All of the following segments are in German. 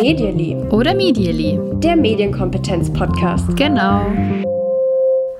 Medially. Oder Medially. Der Medienkompetenz-Podcast. Genau.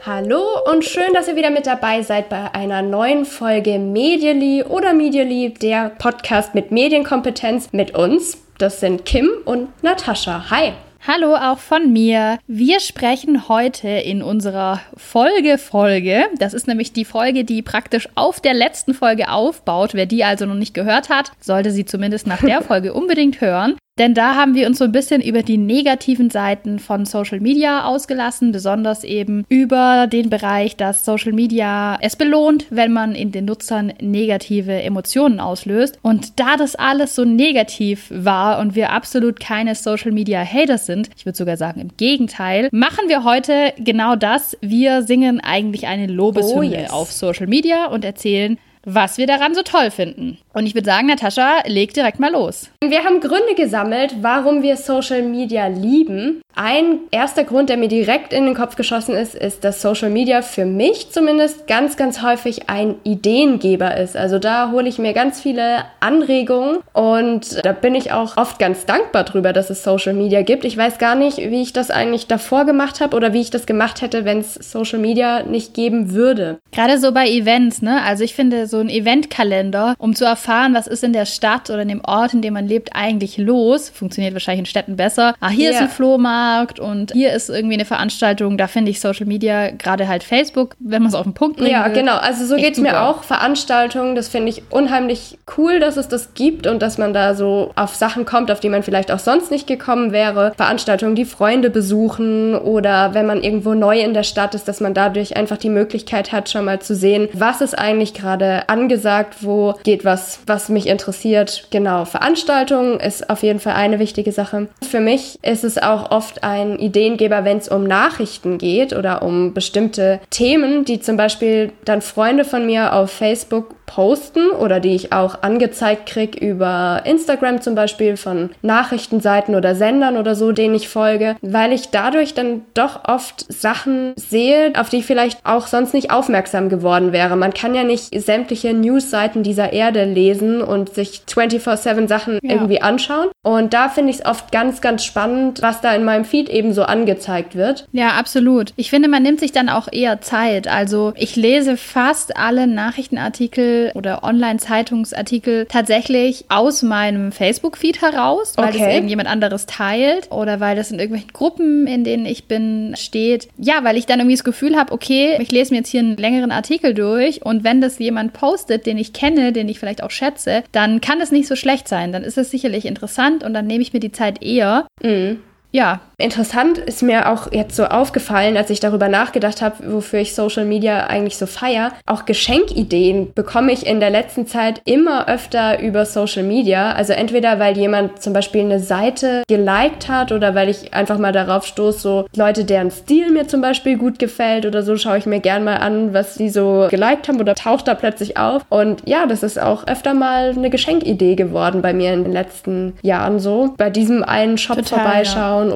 Hallo und schön, dass ihr wieder mit dabei seid bei einer neuen Folge Medially oder Medially, der Podcast mit Medienkompetenz mit uns. Das sind Kim und Natascha. Hi. Hallo auch von mir. Wir sprechen heute in unserer Folge-Folge. Das ist nämlich die Folge, die praktisch auf der letzten Folge aufbaut. Wer die also noch nicht gehört hat, sollte sie zumindest nach der Folge unbedingt hören. Denn da haben wir uns so ein bisschen über die negativen Seiten von Social Media ausgelassen, besonders eben über den Bereich, dass Social Media es belohnt, wenn man in den Nutzern negative Emotionen auslöst. Und da das alles so negativ war und wir absolut keine Social Media Haters sind, ich würde sogar sagen im Gegenteil, machen wir heute genau das. Wir singen eigentlich eine Lobeshymne oh yes. auf Social Media und erzählen, was wir daran so toll finden. Und ich würde sagen, Natascha, leg direkt mal los. Wir haben Gründe gesammelt, warum wir Social Media lieben. Ein erster Grund, der mir direkt in den Kopf geschossen ist, ist, dass Social Media für mich zumindest ganz, ganz häufig ein Ideengeber ist. Also da hole ich mir ganz viele Anregungen und da bin ich auch oft ganz dankbar drüber, dass es Social Media gibt. Ich weiß gar nicht, wie ich das eigentlich davor gemacht habe oder wie ich das gemacht hätte, wenn es Social Media nicht geben würde. Gerade so bei Events, ne? Also ich finde so ein Eventkalender, um zu erfahren, was ist in der Stadt oder in dem Ort, in dem man lebt, eigentlich los, funktioniert wahrscheinlich in Städten besser. Ah, hier yeah. ist ein Flohmarkt Flohmarkt und hier ist irgendwie eine Veranstaltung. Da finde ich Social Media, gerade halt Facebook, wenn man es auf den Punkt bringt. Ja, will, genau. Also so geht es mir auch. Veranstaltungen, das finde ich unheimlich cool, dass es das gibt und dass man da so auf Sachen kommt, auf die man vielleicht auch sonst nicht gekommen wäre. Veranstaltungen, die Freunde besuchen oder wenn man irgendwo neu in der Stadt ist, dass man dadurch einfach die Möglichkeit hat, schon mal zu sehen, was ist eigentlich gerade angesagt, wo geht was, was mich interessiert. Genau, Veranstaltungen ist auf jeden Fall eine wichtige Sache. Für mich ist es auch oft ein Ideengeber, wenn es um Nachrichten geht oder um bestimmte Themen, die zum Beispiel dann Freunde von mir auf Facebook posten oder die ich auch angezeigt kriege über Instagram zum Beispiel von Nachrichtenseiten oder Sendern oder so, denen ich folge, weil ich dadurch dann doch oft Sachen sehe, auf die ich vielleicht auch sonst nicht aufmerksam geworden wäre. Man kann ja nicht sämtliche Newsseiten dieser Erde lesen und sich 24/7 Sachen ja. irgendwie anschauen. Und da finde ich es oft ganz, ganz spannend, was da in meinem Feed eben so angezeigt wird. Ja, absolut. Ich finde, man nimmt sich dann auch eher Zeit. Also ich lese fast alle Nachrichtenartikel oder Online-Zeitungsartikel tatsächlich aus meinem Facebook-Feed heraus, weil okay. das irgendjemand anderes teilt oder weil das in irgendwelchen Gruppen, in denen ich bin, steht. Ja, weil ich dann irgendwie das Gefühl habe, okay, ich lese mir jetzt hier einen längeren Artikel durch und wenn das jemand postet, den ich kenne, den ich vielleicht auch schätze, dann kann das nicht so schlecht sein. Dann ist es sicherlich interessant und dann nehme ich mir die Zeit eher. Mhm ja. Interessant ist mir auch jetzt so aufgefallen, als ich darüber nachgedacht habe, wofür ich Social Media eigentlich so feier. Auch Geschenkideen bekomme ich in der letzten Zeit immer öfter über Social Media. Also entweder weil jemand zum Beispiel eine Seite geliked hat oder weil ich einfach mal darauf stoße, so Leute, deren Stil mir zum Beispiel gut gefällt oder so, schaue ich mir gern mal an, was sie so geliked haben oder taucht da plötzlich auf. Und ja, das ist auch öfter mal eine Geschenkidee geworden bei mir in den letzten Jahren so. Bei diesem einen Shop Total, vorbeischauen. Ja anschauen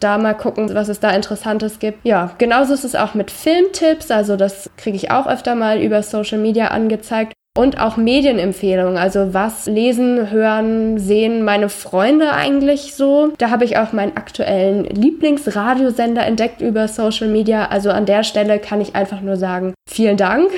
da mal gucken, was es da Interessantes gibt. Ja, genauso ist es auch mit Filmtipps. Also das kriege ich auch öfter mal über Social Media angezeigt. Und auch Medienempfehlungen, also was lesen, hören, sehen meine Freunde eigentlich so. Da habe ich auch meinen aktuellen Lieblingsradiosender entdeckt über Social Media. Also an der Stelle kann ich einfach nur sagen, vielen Dank.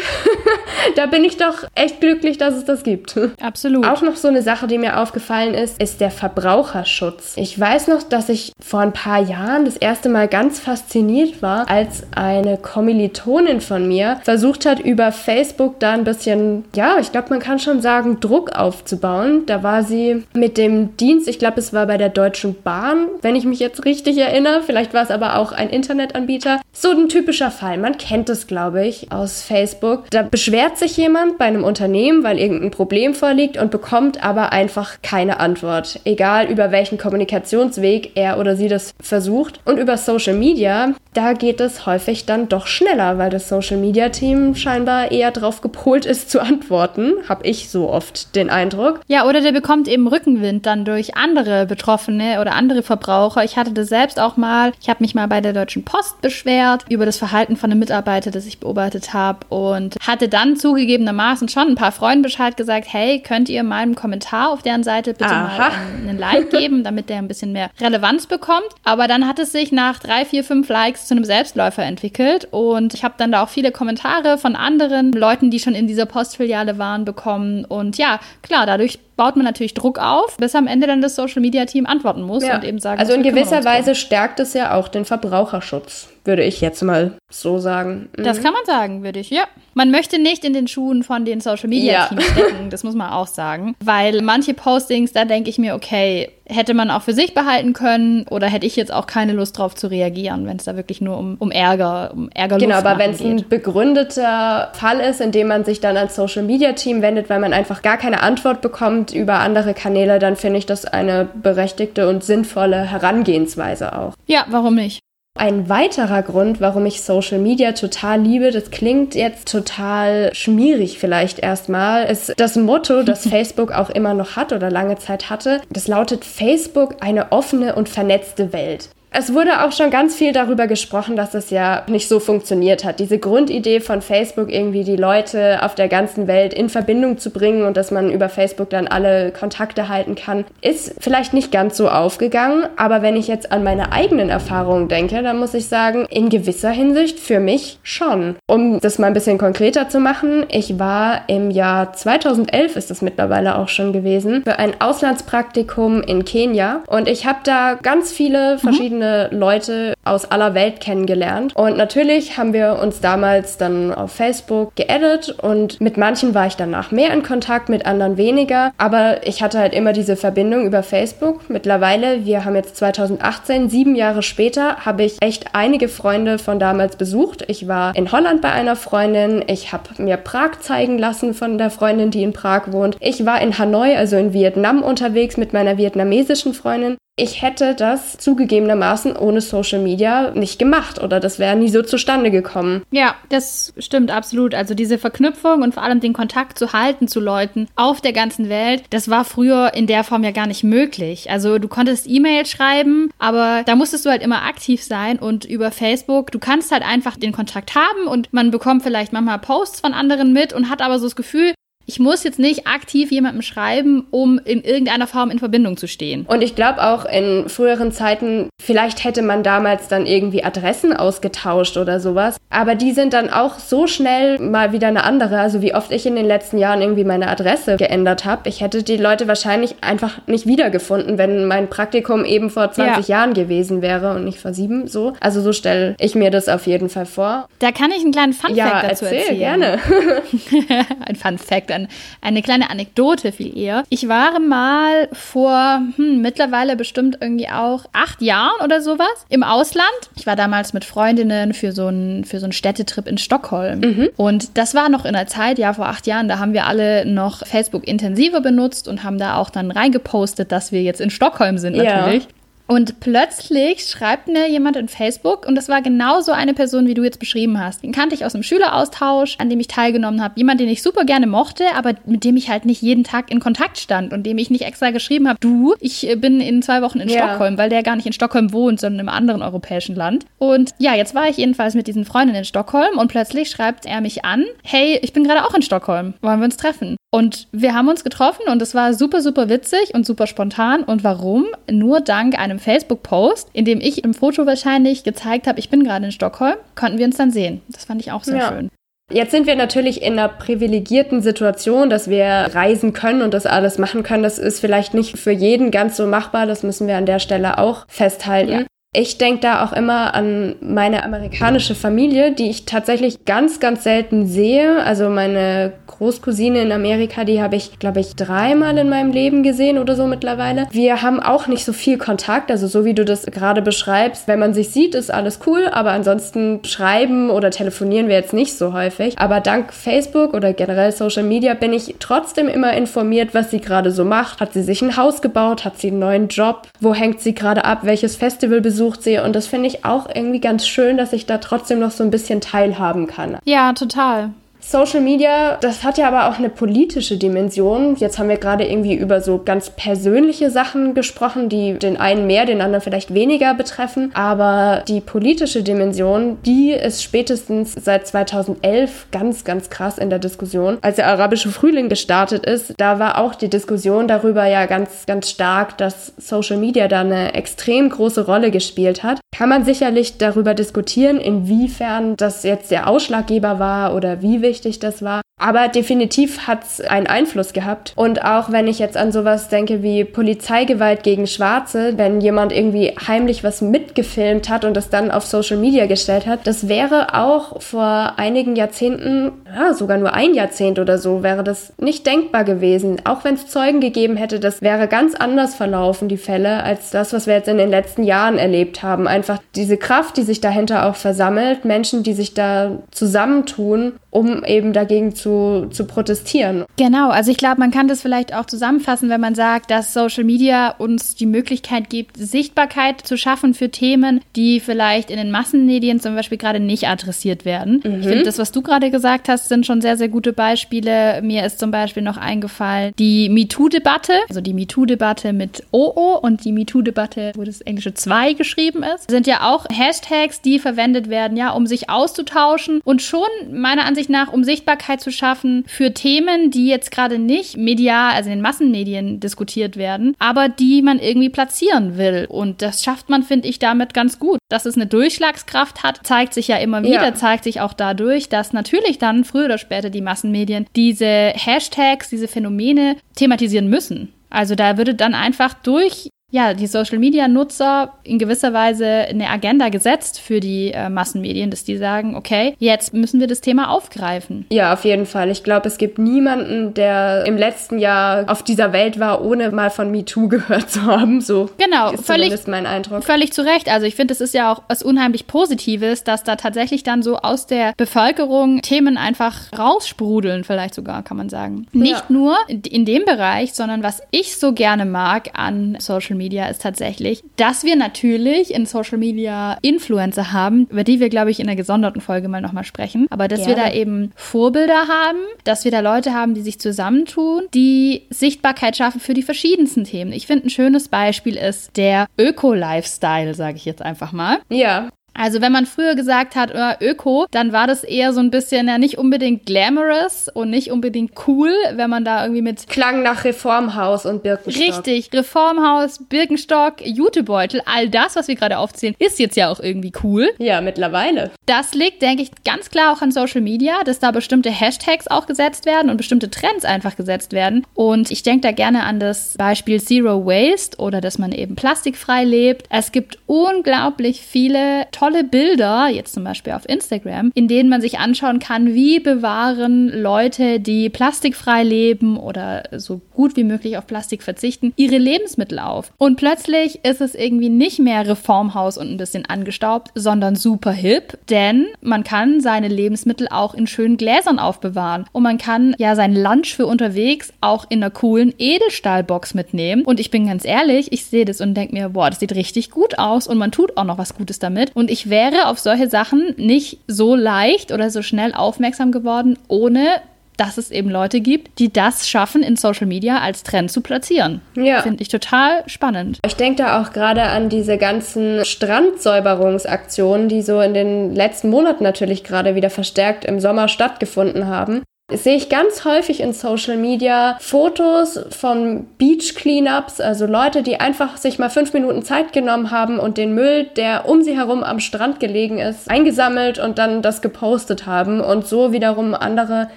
da bin ich doch echt glücklich, dass es das gibt. Absolut. Auch noch so eine Sache, die mir aufgefallen ist, ist der Verbraucherschutz. Ich weiß noch, dass ich vor ein paar Jahren das erste Mal ganz fasziniert war, als eine Kommilitonin von mir versucht hat, über Facebook da ein bisschen, ja, ja, ich glaube, man kann schon sagen, Druck aufzubauen. Da war sie mit dem Dienst, ich glaube, es war bei der Deutschen Bahn, wenn ich mich jetzt richtig erinnere. Vielleicht war es aber auch ein Internetanbieter. So ein typischer Fall. Man kennt es, glaube ich, aus Facebook. Da beschwert sich jemand bei einem Unternehmen, weil irgendein Problem vorliegt und bekommt aber einfach keine Antwort. Egal über welchen Kommunikationsweg er oder sie das versucht. Und über Social Media, da geht es häufig dann doch schneller, weil das Social Media Team scheinbar eher drauf gepolt ist zu antworten antworten, habe ich so oft den Eindruck. Ja, oder der bekommt eben Rückenwind dann durch andere Betroffene oder andere Verbraucher. Ich hatte das selbst auch mal. Ich habe mich mal bei der Deutschen Post beschwert über das Verhalten von einem Mitarbeiter, das ich beobachtet habe und hatte dann zugegebenermaßen schon ein paar Freunden Bescheid gesagt, hey, könnt ihr meinem Kommentar auf deren Seite bitte Aha. mal einen Like geben, damit der ein bisschen mehr Relevanz bekommt. Aber dann hat es sich nach drei, vier, fünf Likes zu einem Selbstläufer entwickelt und ich habe dann da auch viele Kommentare von anderen Leuten, die schon in dieser Postfiliale waren, bekommen. Und ja, klar, dadurch baut man natürlich Druck auf, bis am Ende dann das Social Media Team antworten muss ja. und eben sagen Also in gewisser Weise stärkt es ja auch den Verbraucherschutz, würde ich jetzt mal so sagen. Mhm. Das kann man sagen, würde ich, ja. Man möchte nicht in den Schuhen von den Social Media Teams ja. stecken, das muss man auch sagen. Weil manche Postings, da denke ich mir, okay, hätte man auch für sich behalten können oder hätte ich jetzt auch keine Lust drauf zu reagieren, wenn es da wirklich nur um, um Ärger, um Ärger Genau, aber wenn es ein begründeter Fall ist, in dem man sich dann ans Social Media Team wendet, weil man einfach gar keine Antwort bekommt über andere Kanäle, dann finde ich das eine berechtigte und sinnvolle Herangehensweise auch. Ja, warum nicht? Ein weiterer Grund, warum ich Social Media total liebe, das klingt jetzt total schmierig vielleicht erstmal, ist das Motto, das Facebook auch immer noch hat oder lange Zeit hatte. Das lautet Facebook eine offene und vernetzte Welt. Es wurde auch schon ganz viel darüber gesprochen, dass es ja nicht so funktioniert hat. Diese Grundidee von Facebook, irgendwie die Leute auf der ganzen Welt in Verbindung zu bringen und dass man über Facebook dann alle Kontakte halten kann, ist vielleicht nicht ganz so aufgegangen. Aber wenn ich jetzt an meine eigenen Erfahrungen denke, dann muss ich sagen, in gewisser Hinsicht für mich schon. Um das mal ein bisschen konkreter zu machen, ich war im Jahr 2011, ist es mittlerweile auch schon gewesen, für ein Auslandspraktikum in Kenia und ich habe da ganz viele mhm. Verschiedene Leute aus aller Welt kennengelernt. Und natürlich haben wir uns damals dann auf Facebook geaddet und mit manchen war ich danach mehr in Kontakt, mit anderen weniger. Aber ich hatte halt immer diese Verbindung über Facebook. Mittlerweile, wir haben jetzt 2018, sieben Jahre später, habe ich echt einige Freunde von damals besucht. Ich war in Holland bei einer Freundin. Ich habe mir Prag zeigen lassen von der Freundin, die in Prag wohnt. Ich war in Hanoi, also in Vietnam unterwegs mit meiner vietnamesischen Freundin. Ich hätte das zugegebenermaßen ohne Social Media nicht gemacht oder das wäre nie so zustande gekommen. Ja, das stimmt absolut. Also diese Verknüpfung und vor allem den Kontakt zu halten zu Leuten auf der ganzen Welt, das war früher in der Form ja gar nicht möglich. Also du konntest E-Mail schreiben, aber da musstest du halt immer aktiv sein und über Facebook, du kannst halt einfach den Kontakt haben und man bekommt vielleicht manchmal Posts von anderen mit und hat aber so das Gefühl, ich muss jetzt nicht aktiv jemandem schreiben, um in irgendeiner Form in Verbindung zu stehen. Und ich glaube auch in früheren Zeiten, vielleicht hätte man damals dann irgendwie Adressen ausgetauscht oder sowas. Aber die sind dann auch so schnell mal wieder eine andere. Also wie oft ich in den letzten Jahren irgendwie meine Adresse geändert habe. Ich hätte die Leute wahrscheinlich einfach nicht wiedergefunden, wenn mein Praktikum eben vor 20 ja. Jahren gewesen wäre und nicht vor sieben so. Also so stelle ich mir das auf jeden Fall vor. Da kann ich einen kleinen Fun ja, dazu erzähl, erzählen. gerne. Ein Fun Ein, eine kleine Anekdote viel eher. Ich war mal vor hm, mittlerweile bestimmt irgendwie auch acht Jahren oder sowas im Ausland. Ich war damals mit Freundinnen für so einen für so einen Städtetrip in Stockholm. Mhm. Und das war noch in der Zeit, ja, vor acht Jahren, da haben wir alle noch Facebook intensiver benutzt und haben da auch dann reingepostet, dass wir jetzt in Stockholm sind natürlich. Ja. Und plötzlich schreibt mir jemand in Facebook, und das war genauso eine Person, wie du jetzt beschrieben hast. Den kannte ich aus einem Schüleraustausch, an dem ich teilgenommen habe. Jemand, den ich super gerne mochte, aber mit dem ich halt nicht jeden Tag in Kontakt stand und dem ich nicht extra geschrieben habe, du, ich bin in zwei Wochen in ja. Stockholm, weil der gar nicht in Stockholm wohnt, sondern im anderen europäischen Land. Und ja, jetzt war ich jedenfalls mit diesen Freundinnen in Stockholm und plötzlich schreibt er mich an, hey, ich bin gerade auch in Stockholm, wollen wir uns treffen? Und wir haben uns getroffen und es war super, super witzig und super spontan. Und warum? Nur dank einem Facebook-Post, in dem ich im Foto wahrscheinlich gezeigt habe, ich bin gerade in Stockholm, konnten wir uns dann sehen. Das fand ich auch sehr ja. schön. Jetzt sind wir natürlich in einer privilegierten Situation, dass wir reisen können und das alles machen können. Das ist vielleicht nicht für jeden ganz so machbar. Das müssen wir an der Stelle auch festhalten. Ja. Ich denke da auch immer an meine amerikanische Familie, die ich tatsächlich ganz, ganz selten sehe. Also meine Großcousine in Amerika, die habe ich, glaube ich, dreimal in meinem Leben gesehen oder so mittlerweile. Wir haben auch nicht so viel Kontakt, also so wie du das gerade beschreibst. Wenn man sich sieht, ist alles cool, aber ansonsten schreiben oder telefonieren wir jetzt nicht so häufig. Aber dank Facebook oder generell Social Media bin ich trotzdem immer informiert, was sie gerade so macht. Hat sie sich ein Haus gebaut? Hat sie einen neuen Job? Wo hängt sie gerade ab? Welches Festival besucht besucht sehe. Und das finde ich auch irgendwie ganz schön, dass ich da trotzdem noch so ein bisschen teilhaben kann. Ja, total. Social Media, das hat ja aber auch eine politische Dimension. Jetzt haben wir gerade irgendwie über so ganz persönliche Sachen gesprochen, die den einen mehr, den anderen vielleicht weniger betreffen. Aber die politische Dimension, die ist spätestens seit 2011 ganz, ganz krass in der Diskussion. Als der arabische Frühling gestartet ist, da war auch die Diskussion darüber ja ganz, ganz stark, dass Social Media da eine extrem große Rolle gespielt hat. Kann man sicherlich darüber diskutieren, inwiefern das jetzt der Ausschlaggeber war oder wie wichtig wichtig das war. Aber definitiv hat es einen Einfluss gehabt. Und auch wenn ich jetzt an sowas denke wie Polizeigewalt gegen Schwarze, wenn jemand irgendwie heimlich was mitgefilmt hat und das dann auf Social Media gestellt hat, das wäre auch vor einigen Jahrzehnten, ja, sogar nur ein Jahrzehnt oder so, wäre das nicht denkbar gewesen. Auch wenn es Zeugen gegeben hätte, das wäre ganz anders verlaufen, die Fälle, als das, was wir jetzt in den letzten Jahren erlebt haben. Einfach diese Kraft, die sich dahinter auch versammelt, Menschen, die sich da zusammentun, um eben dagegen zu, zu protestieren. Genau, also ich glaube, man kann das vielleicht auch zusammenfassen, wenn man sagt, dass Social Media uns die Möglichkeit gibt, Sichtbarkeit zu schaffen für Themen, die vielleicht in den Massenmedien zum Beispiel gerade nicht adressiert werden. Mhm. Ich finde, das, was du gerade gesagt hast, sind schon sehr, sehr gute Beispiele. Mir ist zum Beispiel noch eingefallen die MeToo-Debatte, also die MeToo-Debatte mit OO und die MeToo-Debatte, wo das englische 2 geschrieben ist, sind ja auch Hashtags, die verwendet werden, ja, um sich auszutauschen und schon meiner Ansicht nach, um Sichtbarkeit zu schaffen für Themen, die jetzt gerade nicht medial, also in den Massenmedien diskutiert werden, aber die man irgendwie platzieren will. Und das schafft man, finde ich, damit ganz gut. Dass es eine Durchschlagskraft hat, zeigt sich ja immer wieder, ja. zeigt sich auch dadurch, dass natürlich dann früher oder später die Massenmedien diese Hashtags, diese Phänomene thematisieren müssen. Also da würde dann einfach durch ja, die Social-Media-Nutzer in gewisser Weise eine Agenda gesetzt für die äh, Massenmedien, dass die sagen, okay, jetzt müssen wir das Thema aufgreifen. Ja, auf jeden Fall. Ich glaube, es gibt niemanden, der im letzten Jahr auf dieser Welt war, ohne mal von MeToo gehört zu haben. So genau, ist völlig, mein Eindruck. Völlig zu Recht. Also ich finde, es ist ja auch was unheimlich Positives, dass da tatsächlich dann so aus der Bevölkerung Themen einfach raussprudeln, vielleicht sogar, kann man sagen. Ja. Nicht nur in dem Bereich, sondern was ich so gerne mag an Social Media, Media ist tatsächlich, dass wir natürlich in Social Media Influencer haben, über die wir, glaube ich, in einer gesonderten Folge mal nochmal sprechen. Aber dass Gerne. wir da eben Vorbilder haben, dass wir da Leute haben, die sich zusammentun, die Sichtbarkeit schaffen für die verschiedensten Themen. Ich finde, ein schönes Beispiel ist der Öko-Lifestyle, sage ich jetzt einfach mal. Ja. Also wenn man früher gesagt hat, oh, Öko, dann war das eher so ein bisschen ja nicht unbedingt glamorous und nicht unbedingt cool, wenn man da irgendwie mit Klang nach Reformhaus und Birkenstock. Richtig, Reformhaus, Birkenstock, Jutebeutel, all das, was wir gerade aufzählen, ist jetzt ja auch irgendwie cool. Ja, mittlerweile. Das liegt, denke ich, ganz klar auch an Social Media, dass da bestimmte Hashtags auch gesetzt werden und bestimmte Trends einfach gesetzt werden. Und ich denke da gerne an das Beispiel Zero Waste oder dass man eben plastikfrei lebt. Es gibt unglaublich viele tolle tolle Bilder, jetzt zum Beispiel auf Instagram, in denen man sich anschauen kann, wie bewahren Leute, die plastikfrei leben oder so gut wie möglich auf Plastik verzichten, ihre Lebensmittel auf. Und plötzlich ist es irgendwie nicht mehr Reformhaus und ein bisschen angestaubt, sondern super hip, denn man kann seine Lebensmittel auch in schönen Gläsern aufbewahren und man kann ja sein Lunch für unterwegs auch in einer coolen Edelstahlbox mitnehmen. Und ich bin ganz ehrlich, ich sehe das und denke mir, boah, das sieht richtig gut aus und man tut auch noch was Gutes damit. Und ich wäre auf solche Sachen nicht so leicht oder so schnell aufmerksam geworden, ohne dass es eben Leute gibt, die das schaffen, in Social Media als Trend zu platzieren. Ja. Finde ich total spannend. Ich denke da auch gerade an diese ganzen Strandsäuberungsaktionen, die so in den letzten Monaten natürlich gerade wieder verstärkt im Sommer stattgefunden haben sehe ich ganz häufig in Social Media Fotos von Beach Cleanups, also Leute, die einfach sich mal fünf Minuten Zeit genommen haben und den Müll, der um sie herum am Strand gelegen ist, eingesammelt und dann das gepostet haben und so wiederum andere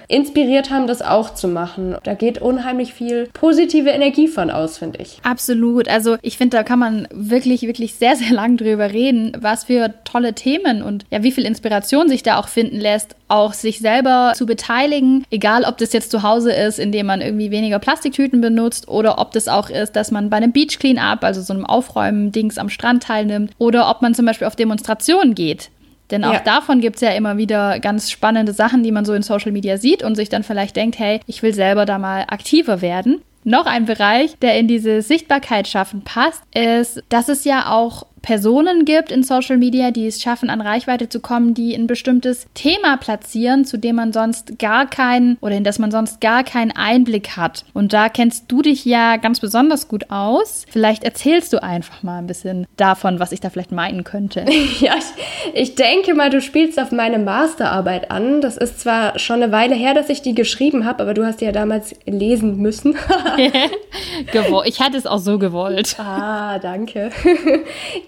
inspiriert haben, das auch zu machen. Da geht unheimlich viel positive Energie von aus, finde ich. Absolut. Also ich finde, da kann man wirklich, wirklich sehr, sehr lang drüber reden, was für tolle Themen und ja, wie viel Inspiration sich da auch finden lässt, auch sich selber zu beteiligen, egal ob das jetzt zu Hause ist, indem man irgendwie weniger Plastiktüten benutzt oder ob das auch ist, dass man bei einem Beach Cleanup, also so einem Aufräumen-Dings am Strand teilnimmt oder ob man zum Beispiel auf Demonstrationen geht. Denn auch ja. davon gibt es ja immer wieder ganz spannende Sachen, die man so in Social Media sieht und sich dann vielleicht denkt, hey, ich will selber da mal aktiver werden. Noch ein Bereich, der in diese Sichtbarkeit schaffen passt, ist, dass es ja auch Personen gibt in Social Media, die es schaffen, an Reichweite zu kommen, die ein bestimmtes Thema platzieren, zu dem man sonst gar keinen oder in das man sonst gar keinen Einblick hat. Und da kennst du dich ja ganz besonders gut aus. Vielleicht erzählst du einfach mal ein bisschen davon, was ich da vielleicht meinen könnte. ja, ich, ich denke mal, du spielst auf meine Masterarbeit an. Das ist zwar schon eine Weile her, dass ich die geschrieben habe, aber du hast die ja damals lesen müssen. ich hatte es auch so gewollt. Ah, danke.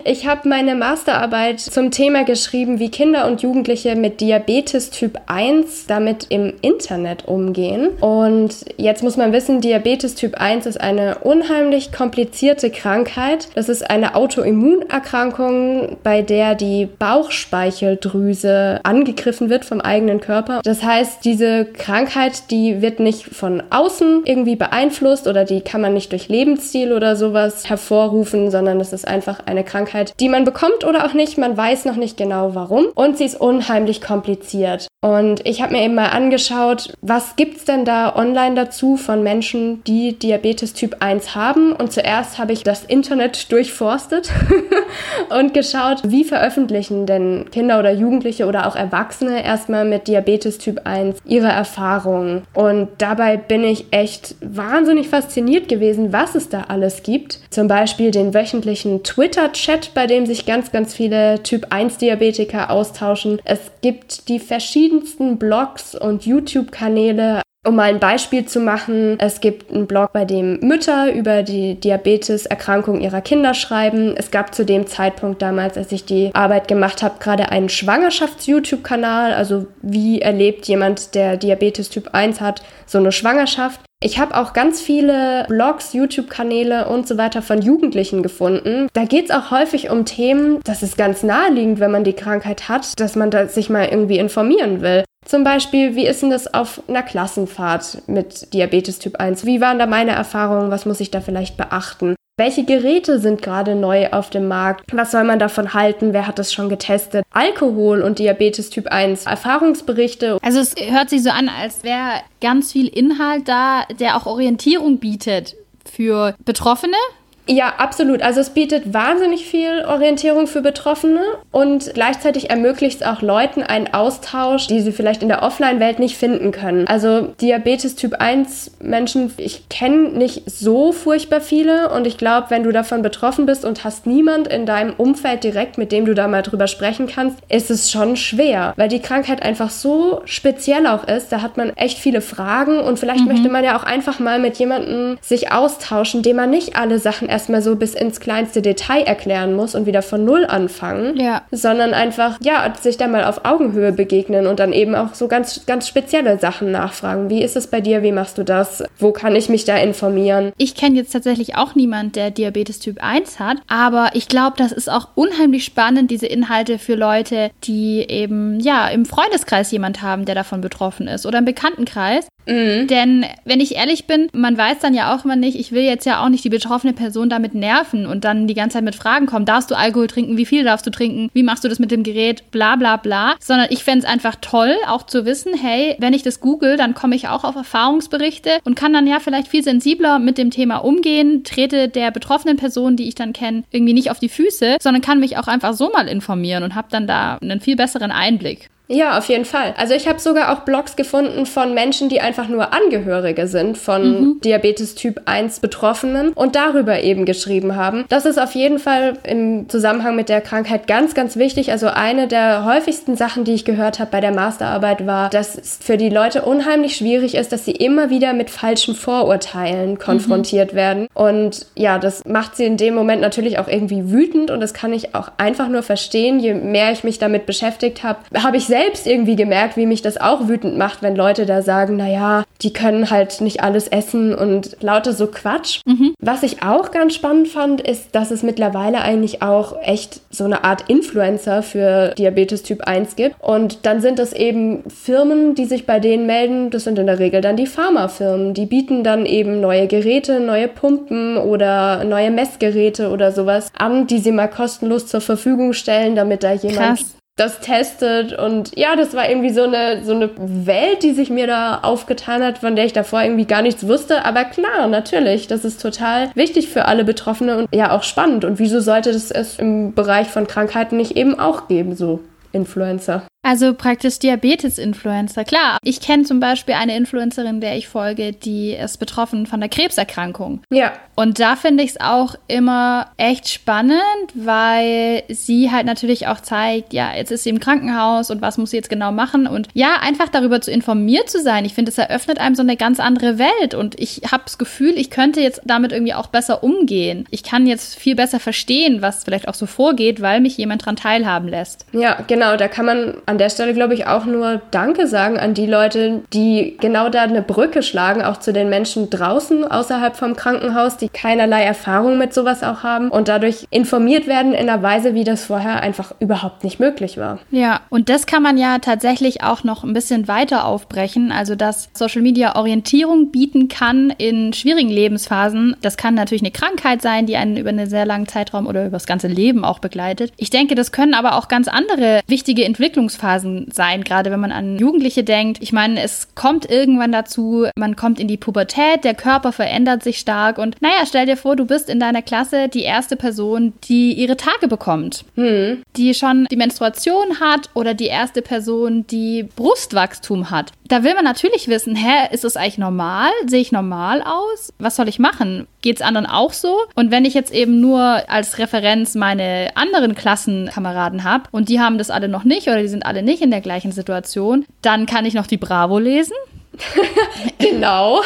Ich habe meine Masterarbeit zum Thema geschrieben, wie Kinder und Jugendliche mit Diabetes Typ 1 damit im Internet umgehen. Und jetzt muss man wissen, Diabetes Typ 1 ist eine unheimlich komplizierte Krankheit. Das ist eine Autoimmunerkrankung, bei der die Bauchspeicheldrüse angegriffen wird vom eigenen Körper. Das heißt, diese Krankheit, die wird nicht von außen irgendwie beeinflusst oder die kann man nicht durch Lebensstil oder sowas hervorrufen, sondern das ist einfach eine Krankheit, die man bekommt oder auch nicht. Man weiß noch nicht genau warum. Und sie ist unheimlich kompliziert. Und ich habe mir eben mal angeschaut, was gibt es denn da online dazu von Menschen, die Diabetes Typ 1 haben. Und zuerst habe ich das Internet durchforstet und geschaut, wie veröffentlichen denn Kinder oder Jugendliche oder auch Erwachsene erstmal mit Diabetes Typ 1 ihre Erfahrungen. Und dabei bin ich echt wahnsinnig fasziniert gewesen, was es da alles gibt. Zum Beispiel den wöchentlichen Twitter-Chat, bei dem sich ganz, ganz viele Typ 1 Diabetiker austauschen. Es gibt die verschiedenen verschiedensten Blogs und YouTube-Kanäle. Um mal ein Beispiel zu machen, es gibt einen Blog, bei dem Mütter über die Diabetes-Erkrankung ihrer Kinder schreiben. Es gab zu dem Zeitpunkt damals, als ich die Arbeit gemacht habe, gerade einen Schwangerschafts-YouTube-Kanal. Also wie erlebt jemand, der Diabetes Typ 1 hat, so eine Schwangerschaft. Ich habe auch ganz viele Blogs, YouTube-Kanäle und so weiter von Jugendlichen gefunden. Da geht es auch häufig um Themen, das ist ganz naheliegend, wenn man die Krankheit hat, dass man da sich mal irgendwie informieren will. Zum Beispiel, wie ist denn das auf einer Klassenfahrt mit Diabetes Typ 1? Wie waren da meine Erfahrungen? Was muss ich da vielleicht beachten? Welche Geräte sind gerade neu auf dem Markt? Was soll man davon halten? Wer hat das schon getestet? Alkohol und Diabetes Typ 1, Erfahrungsberichte. Also es hört sich so an, als wäre ganz viel Inhalt da, der auch Orientierung bietet für Betroffene, ja, absolut. Also es bietet wahnsinnig viel Orientierung für Betroffene und gleichzeitig ermöglicht es auch Leuten einen Austausch, die sie vielleicht in der Offline-Welt nicht finden können. Also Diabetes Typ 1 Menschen, ich kenne nicht so furchtbar viele und ich glaube, wenn du davon betroffen bist und hast niemand in deinem Umfeld direkt, mit dem du da mal drüber sprechen kannst, ist es schon schwer, weil die Krankheit einfach so speziell auch ist. Da hat man echt viele Fragen und vielleicht mhm. möchte man ja auch einfach mal mit jemandem sich austauschen, dem man nicht alle Sachen erst erstmal so bis ins kleinste Detail erklären muss und wieder von Null anfangen, ja. sondern einfach, ja, sich da mal auf Augenhöhe begegnen und dann eben auch so ganz, ganz spezielle Sachen nachfragen. Wie ist es bei dir? Wie machst du das? Wo kann ich mich da informieren? Ich kenne jetzt tatsächlich auch niemand, der Diabetes Typ 1 hat, aber ich glaube, das ist auch unheimlich spannend, diese Inhalte für Leute, die eben, ja, im Freundeskreis jemand haben, der davon betroffen ist oder im Bekanntenkreis. Mhm. Denn wenn ich ehrlich bin, man weiß dann ja auch immer nicht, ich will jetzt ja auch nicht die betroffene Person damit nerven und dann die ganze Zeit mit Fragen kommen. Darfst du Alkohol trinken? Wie viel darfst du trinken? Wie machst du das mit dem Gerät? Bla bla bla. Sondern ich fände es einfach toll, auch zu wissen, hey, wenn ich das google, dann komme ich auch auf Erfahrungsberichte und kann dann ja vielleicht viel sensibler mit dem Thema umgehen, trete der betroffenen Person, die ich dann kenne, irgendwie nicht auf die Füße, sondern kann mich auch einfach so mal informieren und habe dann da einen viel besseren Einblick. Ja, auf jeden Fall. Also ich habe sogar auch Blogs gefunden von Menschen, die einfach nur Angehörige sind von mhm. Diabetes Typ 1 Betroffenen und darüber eben geschrieben haben. Das ist auf jeden Fall im Zusammenhang mit der Krankheit ganz, ganz wichtig. Also eine der häufigsten Sachen, die ich gehört habe bei der Masterarbeit war, dass es für die Leute unheimlich schwierig ist, dass sie immer wieder mit falschen Vorurteilen konfrontiert mhm. werden. Und ja, das macht sie in dem Moment natürlich auch irgendwie wütend und das kann ich auch einfach nur verstehen. Je mehr ich mich damit beschäftigt habe, habe ich selbst selbst irgendwie gemerkt, wie mich das auch wütend macht, wenn Leute da sagen, naja, die können halt nicht alles essen und lauter so Quatsch. Mhm. Was ich auch ganz spannend fand, ist, dass es mittlerweile eigentlich auch echt so eine Art Influencer für Diabetes Typ 1 gibt. Und dann sind es eben Firmen, die sich bei denen melden. Das sind in der Regel dann die Pharmafirmen. Die bieten dann eben neue Geräte, neue Pumpen oder neue Messgeräte oder sowas an, die sie mal kostenlos zur Verfügung stellen, damit da jemand Krass das testet. Und ja, das war irgendwie so eine, so eine Welt, die sich mir da aufgetan hat, von der ich davor irgendwie gar nichts wusste. Aber klar, natürlich, das ist total wichtig für alle Betroffene und ja auch spannend. Und wieso sollte das es im Bereich von Krankheiten nicht eben auch geben, so Influencer? Also praktisch Diabetes-Influencer. Klar, ich kenne zum Beispiel eine Influencerin, der ich folge, die ist betroffen von der Krebserkrankung. Ja. Und da finde ich es auch immer echt spannend, weil sie halt natürlich auch zeigt, ja, jetzt ist sie im Krankenhaus und was muss sie jetzt genau machen. Und ja, einfach darüber zu informiert zu sein. Ich finde, es eröffnet einem so eine ganz andere Welt. Und ich habe das Gefühl, ich könnte jetzt damit irgendwie auch besser umgehen. Ich kann jetzt viel besser verstehen, was vielleicht auch so vorgeht, weil mich jemand daran teilhaben lässt. Ja, genau. Da kann man an der Stelle, glaube ich, auch nur Danke sagen an die Leute, die genau da eine Brücke schlagen, auch zu den Menschen draußen außerhalb vom Krankenhaus, die keinerlei Erfahrung mit sowas auch haben und dadurch informiert werden in einer Weise, wie das vorher einfach überhaupt nicht möglich war. Ja, und das kann man ja tatsächlich auch noch ein bisschen weiter aufbrechen. Also, dass Social Media Orientierung bieten kann in schwierigen Lebensphasen. Das kann natürlich eine Krankheit sein, die einen über einen sehr langen Zeitraum oder über das ganze Leben auch begleitet. Ich denke, das können aber auch ganz andere wichtige Entwicklungsphasen Lebensphasen sein, gerade wenn man an Jugendliche denkt. Ich meine, es kommt irgendwann dazu, man kommt in die Pubertät, der Körper verändert sich stark und naja, stell dir vor, du bist in deiner Klasse die erste Person, die ihre Tage bekommt, hm. die schon die Menstruation hat oder die erste Person, die Brustwachstum hat. Da will man natürlich wissen, hä, ist es eigentlich normal? Sehe ich normal aus? Was soll ich machen? Geht es anderen auch so? Und wenn ich jetzt eben nur als Referenz meine anderen Klassenkameraden habe und die haben das alle noch nicht oder die sind alle nicht in der gleichen Situation, dann kann ich noch die Bravo lesen. Genau.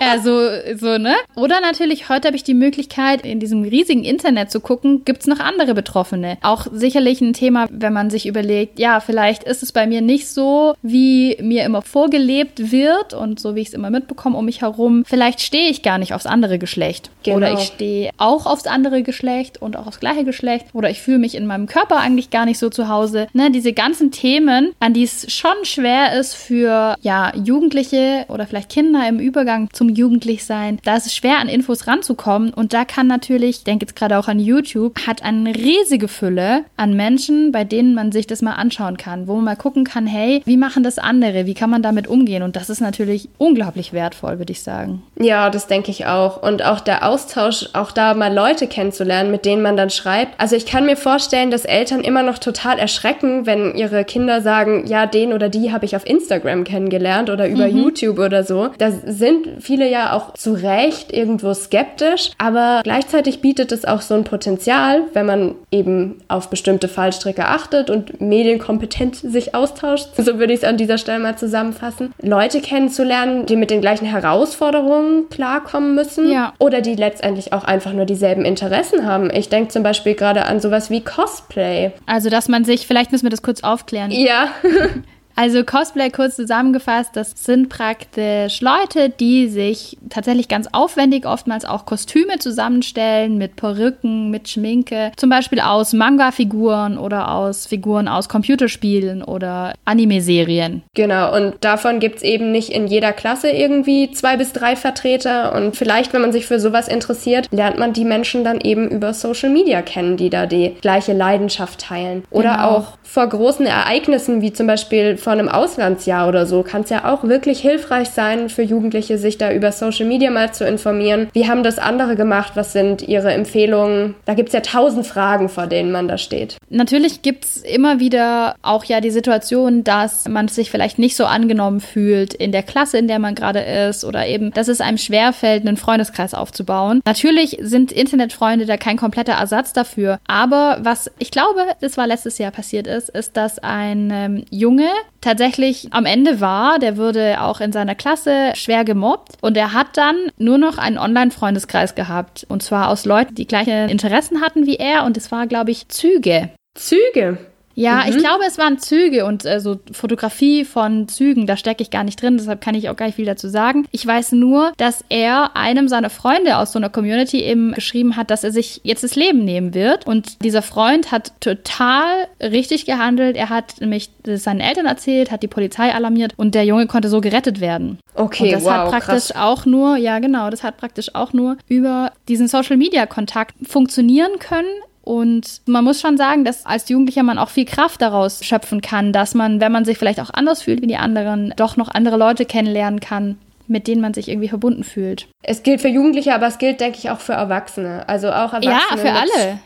ja, so, so, ne? Oder natürlich, heute habe ich die Möglichkeit, in diesem riesigen Internet zu gucken, gibt es noch andere Betroffene. Auch sicherlich ein Thema, wenn man sich überlegt, ja, vielleicht ist es bei mir nicht so, wie mir immer vorgelebt wird und so, wie ich es immer mitbekomme um mich herum. Vielleicht stehe ich gar nicht aufs andere Geschlecht. Genau. Oder ich stehe auch aufs andere Geschlecht und auch aufs gleiche Geschlecht. Oder ich fühle mich in meinem Körper eigentlich gar nicht so zu Hause. Ne, diese ganzen Themen, an die es schon schwer ist für, ja, Jugendliche Jugendliche oder vielleicht Kinder im Übergang zum Jugendlichsein, da ist es schwer, an Infos ranzukommen. Und da kann natürlich, ich denke jetzt gerade auch an YouTube, hat eine riesige Fülle an Menschen, bei denen man sich das mal anschauen kann, wo man mal gucken kann, hey, wie machen das andere? Wie kann man damit umgehen? Und das ist natürlich unglaublich wertvoll, würde ich sagen. Ja, das denke ich auch. Und auch der Austausch, auch da mal Leute kennenzulernen, mit denen man dann schreibt. Also ich kann mir vorstellen, dass Eltern immer noch total erschrecken, wenn ihre Kinder sagen, ja, den oder die habe ich auf Instagram kennengelernt oder über mhm. YouTube oder so. Da sind viele ja auch zu Recht irgendwo skeptisch, aber gleichzeitig bietet es auch so ein Potenzial, wenn man eben auf bestimmte Fallstricke achtet und medienkompetent sich austauscht. So würde ich es an dieser Stelle mal zusammenfassen. Leute kennenzulernen, die mit den gleichen Herausforderungen klarkommen müssen ja. oder die letztendlich auch einfach nur dieselben Interessen haben. Ich denke zum Beispiel gerade an sowas wie Cosplay. Also, dass man sich, vielleicht müssen wir das kurz aufklären. Ja. Also Cosplay kurz zusammengefasst, das sind praktisch Leute, die sich tatsächlich ganz aufwendig oftmals auch Kostüme zusammenstellen mit Perücken, mit Schminke, zum Beispiel aus Manga-Figuren oder aus Figuren aus Computerspielen oder Anime-Serien. Genau, und davon gibt es eben nicht in jeder Klasse irgendwie zwei bis drei Vertreter und vielleicht, wenn man sich für sowas interessiert, lernt man die Menschen dann eben über Social Media kennen, die da die gleiche Leidenschaft teilen. Oder genau. auch vor großen Ereignissen wie zum Beispiel vor einem Auslandsjahr oder so kann es ja auch wirklich hilfreich sein für Jugendliche, sich da über Social Media mal zu informieren. Wie haben das andere gemacht? Was sind ihre Empfehlungen? Da gibt es ja tausend Fragen, vor denen man da steht. Natürlich gibt es immer wieder auch ja die Situation, dass man sich vielleicht nicht so angenommen fühlt in der Klasse, in der man gerade ist oder eben, dass es einem schwerfällt, einen Freundeskreis aufzubauen. Natürlich sind Internetfreunde da kein kompletter Ersatz dafür, aber was ich glaube, das war letztes Jahr passiert ist, ist, dass ein ähm, Junge tatsächlich am Ende war. Der wurde auch in seiner Klasse schwer gemobbt und er hat dann nur noch einen Online-Freundeskreis gehabt. Und zwar aus Leuten, die gleiche Interessen hatten wie er und es war, glaube ich, Züge. Züge? Ja, mhm. ich glaube, es waren Züge und äh, so Fotografie von Zügen, da stecke ich gar nicht drin, deshalb kann ich auch gar nicht viel dazu sagen. Ich weiß nur, dass er einem seiner Freunde aus so einer Community eben geschrieben hat, dass er sich jetzt das Leben nehmen wird. Und dieser Freund hat total richtig gehandelt. Er hat nämlich seinen Eltern erzählt, hat die Polizei alarmiert und der Junge konnte so gerettet werden. Okay, und das wow, hat praktisch krass. auch nur, ja genau, das hat praktisch auch nur über diesen Social Media Kontakt funktionieren können Und man muss schon sagen, dass als Jugendlicher man auch viel Kraft daraus schöpfen kann, dass man, wenn man sich vielleicht auch anders fühlt wie die anderen, doch noch andere Leute kennenlernen kann mit denen man sich irgendwie verbunden fühlt. Es gilt für Jugendliche, aber es gilt, denke ich, auch für Erwachsene. Also auch Erwachsene. Ja, für alle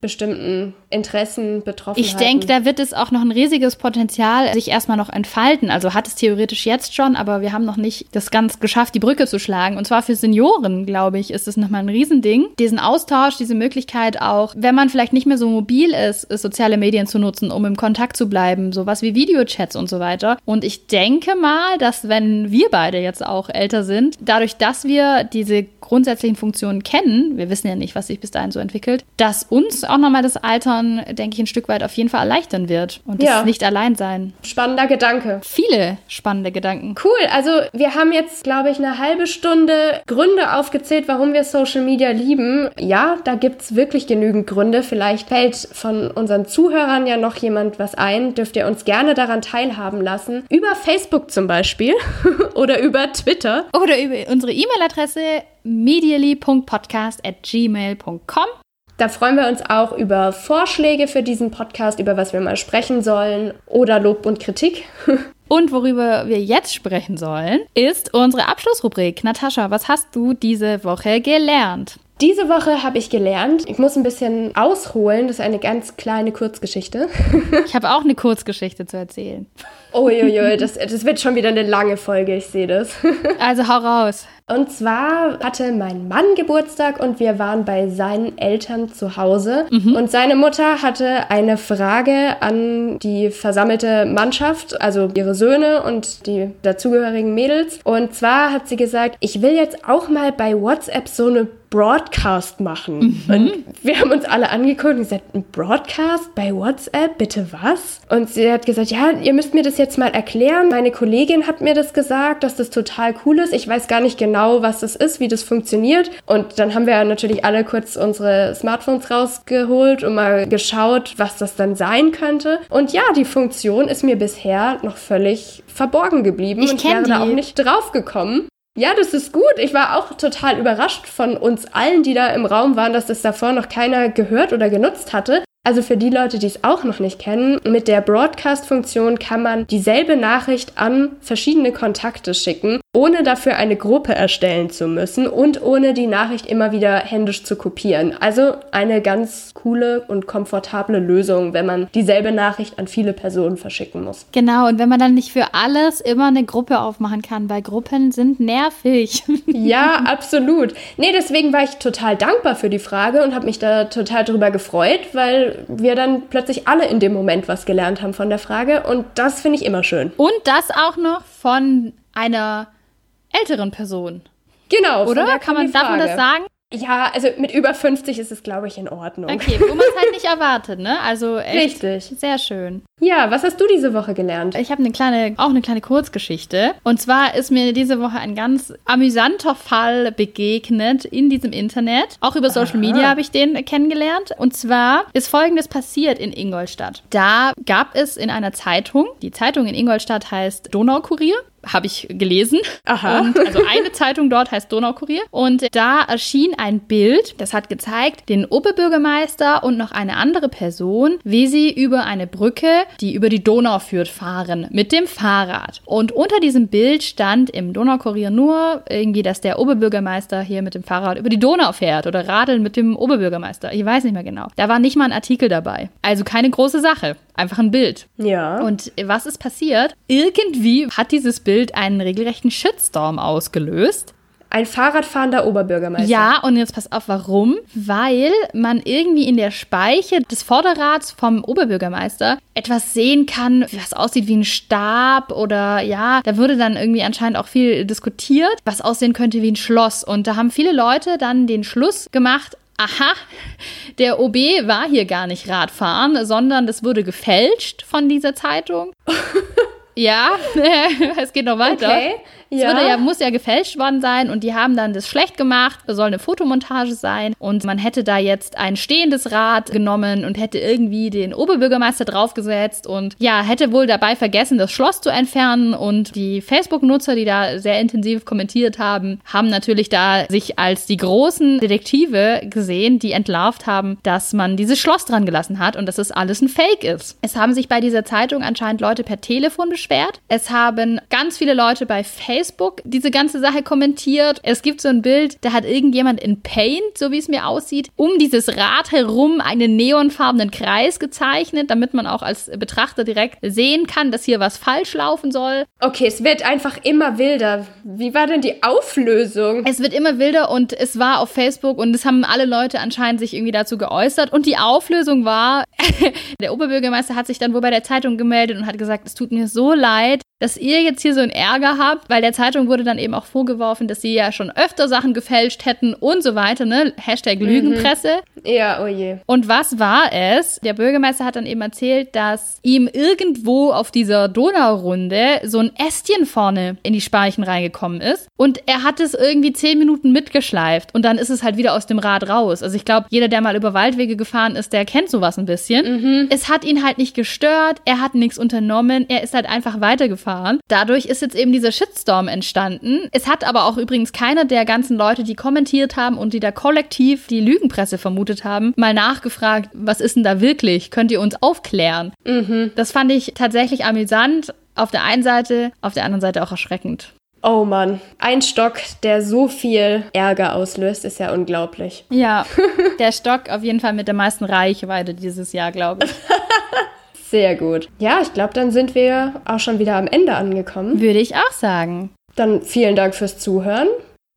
bestimmten Interessen betroffen Ich denke, da wird es auch noch ein riesiges Potenzial sich erstmal noch entfalten. Also hat es theoretisch jetzt schon, aber wir haben noch nicht das ganz geschafft, die Brücke zu schlagen. Und zwar für Senioren, glaube ich, ist es nochmal ein Riesending. Diesen Austausch, diese Möglichkeit auch, wenn man vielleicht nicht mehr so mobil ist, soziale Medien zu nutzen, um im Kontakt zu bleiben, sowas wie Videochats und so weiter. Und ich denke mal, dass wenn wir beide jetzt auch älter sind, dadurch, dass wir diese grundsätzlichen Funktionen kennen, wir wissen ja nicht, was sich bis dahin so entwickelt, dass uns auch nochmal das Altern, denke ich, ein Stück weit auf jeden Fall erleichtern wird und ja. das nicht allein sein. Spannender Gedanke. Viele spannende Gedanken. Cool, also wir haben jetzt, glaube ich, eine halbe Stunde Gründe aufgezählt, warum wir Social Media lieben. Ja, da gibt es wirklich genügend Gründe. Vielleicht fällt von unseren Zuhörern ja noch jemand was ein. Dürft ihr uns gerne daran teilhaben lassen. Über Facebook zum Beispiel oder über Twitter. Oder über unsere E-Mail-Adresse medially.podcast at gmail.com. Da freuen wir uns auch über Vorschläge für diesen Podcast, über was wir mal sprechen sollen oder Lob und Kritik. Und worüber wir jetzt sprechen sollen, ist unsere Abschlussrubrik. Natascha, was hast du diese Woche gelernt? Diese Woche habe ich gelernt, ich muss ein bisschen ausholen, das ist eine ganz kleine Kurzgeschichte. ich habe auch eine Kurzgeschichte zu erzählen. Uiuiui, das, das wird schon wieder eine lange Folge, ich sehe das. Also hau raus. Und zwar hatte mein Mann Geburtstag und wir waren bei seinen Eltern zu Hause. Mhm. Und seine Mutter hatte eine Frage an die versammelte Mannschaft, also ihre Söhne und die dazugehörigen Mädels. Und zwar hat sie gesagt, ich will jetzt auch mal bei WhatsApp so eine Broadcast machen. Mhm. Und wir haben uns alle angeguckt und gesagt, ein Broadcast bei WhatsApp? Bitte was? Und sie hat gesagt, ja, ihr müsst mir das jetzt mal erklären. Meine Kollegin hat mir das gesagt, dass das total cool ist. Ich weiß gar nicht genau, was das ist, wie das funktioniert. Und dann haben wir natürlich alle kurz unsere Smartphones rausgeholt und mal geschaut, was das dann sein könnte. Und ja, die Funktion ist mir bisher noch völlig verborgen geblieben ich und wäre die. da auch nicht drauf gekommen. Ja, das ist gut. Ich war auch total überrascht von uns allen, die da im Raum waren, dass das davor noch keiner gehört oder genutzt hatte. Also für die Leute, die es auch noch nicht kennen, mit der Broadcast-Funktion kann man dieselbe Nachricht an verschiedene Kontakte schicken, ohne dafür eine Gruppe erstellen zu müssen und ohne die Nachricht immer wieder händisch zu kopieren. Also eine ganz coole und komfortable Lösung, wenn man dieselbe Nachricht an viele Personen verschicken muss. Genau, und wenn man dann nicht für alles immer eine Gruppe aufmachen kann, weil Gruppen sind nervig. ja, absolut. Nee, deswegen war ich total dankbar für die Frage und habe mich da total drüber gefreut, weil wir dann plötzlich alle in dem Moment was gelernt haben von der Frage. Und das finde ich immer schön. Und das auch noch von einer älteren Person. Genau, oder? Kann man, darf man das sagen? Ja, also mit über 50 ist es, glaube ich, in Ordnung. Okay, wo man es halt nicht erwartet, ne? Also echt Richtig. sehr schön. Ja, was hast du diese Woche gelernt? Ich habe eine kleine, auch eine kleine Kurzgeschichte. Und zwar ist mir diese Woche ein ganz amüsanter Fall begegnet in diesem Internet. Auch über Social Aha. Media habe ich den kennengelernt. Und zwar ist Folgendes passiert in Ingolstadt. Da gab es in einer Zeitung, die Zeitung in Ingolstadt heißt Donaukurier habe ich gelesen. Aha. Und also eine Zeitung dort heißt Donaukurier. Und da erschien ein Bild, das hat gezeigt, den Oberbürgermeister und noch eine andere Person, wie sie über eine Brücke, die über die Donau führt, fahren mit dem Fahrrad. Und unter diesem Bild stand im Donaukurier nur irgendwie, dass der Oberbürgermeister hier mit dem Fahrrad über die Donau fährt oder radeln mit dem Oberbürgermeister. Ich weiß nicht mehr genau. Da war nicht mal ein Artikel dabei. Also keine große Sache. Einfach ein Bild. Ja. Und was ist passiert? Irgendwie hat dieses Bild einen regelrechten Shitstorm ausgelöst. Ein Fahrradfahrender Oberbürgermeister. Ja, und jetzt pass auf, warum? Weil man irgendwie in der Speiche des Vorderrads vom Oberbürgermeister etwas sehen kann, was aussieht wie ein Stab oder ja, da wurde dann irgendwie anscheinend auch viel diskutiert, was aussehen könnte wie ein Schloss. Und da haben viele Leute dann den Schluss gemacht, aha, der OB war hier gar nicht Radfahren, sondern das wurde gefälscht von dieser Zeitung. ja, es geht noch weiter. Okay. Es ja. ja, muss ja gefälscht worden sein und die haben dann das schlecht gemacht. Es soll eine Fotomontage sein und man hätte da jetzt ein stehendes Rad genommen und hätte irgendwie den Oberbürgermeister draufgesetzt und ja, hätte wohl dabei vergessen, das Schloss zu entfernen und die Facebook-Nutzer, die da sehr intensiv kommentiert haben, haben natürlich da sich als die großen Detektive gesehen, die entlarvt haben, dass man dieses Schloss dran gelassen hat und dass es alles ein Fake ist. Es haben sich bei dieser Zeitung anscheinend Leute per Telefon beschwert. Es haben ganz viele Leute bei Facebook diese ganze Sache kommentiert. Es gibt so ein Bild, da hat irgendjemand in Paint, so wie es mir aussieht, um dieses Rad herum einen neonfarbenen Kreis gezeichnet, damit man auch als Betrachter direkt sehen kann, dass hier was falsch laufen soll. Okay, es wird einfach immer wilder. Wie war denn die Auflösung? Es wird immer wilder und es war auf Facebook und es haben alle Leute anscheinend sich irgendwie dazu geäußert und die Auflösung war, der Oberbürgermeister hat sich dann wohl bei der Zeitung gemeldet und hat gesagt, es tut mir so leid, dass ihr jetzt hier so einen Ärger habt, weil der Zeitung wurde dann eben auch vorgeworfen, dass sie ja schon öfter Sachen gefälscht hätten und so weiter, ne? Hashtag Lügenpresse. Mhm. Ja, oh je. Und was war es? Der Bürgermeister hat dann eben erzählt, dass ihm irgendwo auf dieser Donaurunde so ein Ästchen vorne in die Speichen reingekommen ist und er hat es irgendwie zehn Minuten mitgeschleift und dann ist es halt wieder aus dem Rad raus. Also ich glaube, jeder, der mal über Waldwege gefahren ist, der kennt sowas ein bisschen. Mhm. Es hat ihn halt nicht gestört, er hat nichts unternommen, er ist halt einfach weitergefahren gefahren. Dadurch ist jetzt eben dieser Shitstorm entstanden. Es hat aber auch übrigens keiner der ganzen Leute, die kommentiert haben und die da kollektiv die Lügenpresse vermutet haben, mal nachgefragt, was ist denn da wirklich? Könnt ihr uns aufklären? Mhm. Das fand ich tatsächlich amüsant. Auf der einen Seite, auf der anderen Seite auch erschreckend. Oh Mann, ein Stock, der so viel Ärger auslöst, ist ja unglaublich. Ja, der Stock auf jeden Fall mit der meisten Reichweite dieses Jahr, glaube ich. Sehr gut. Ja, ich glaube, dann sind wir auch schon wieder am Ende angekommen. Würde ich auch sagen. Dann vielen Dank fürs Zuhören.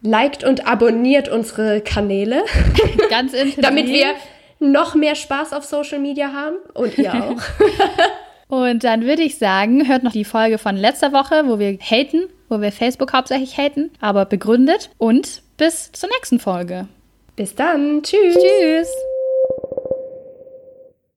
Liked und abonniert unsere Kanäle. Ganz intensiv. Damit wir noch mehr Spaß auf Social Media haben. Und ihr auch. und dann würde ich sagen, hört noch die Folge von letzter Woche, wo wir haten, wo wir Facebook hauptsächlich haten, aber begründet. Und bis zur nächsten Folge. Bis dann. Tschüss. Tschüss.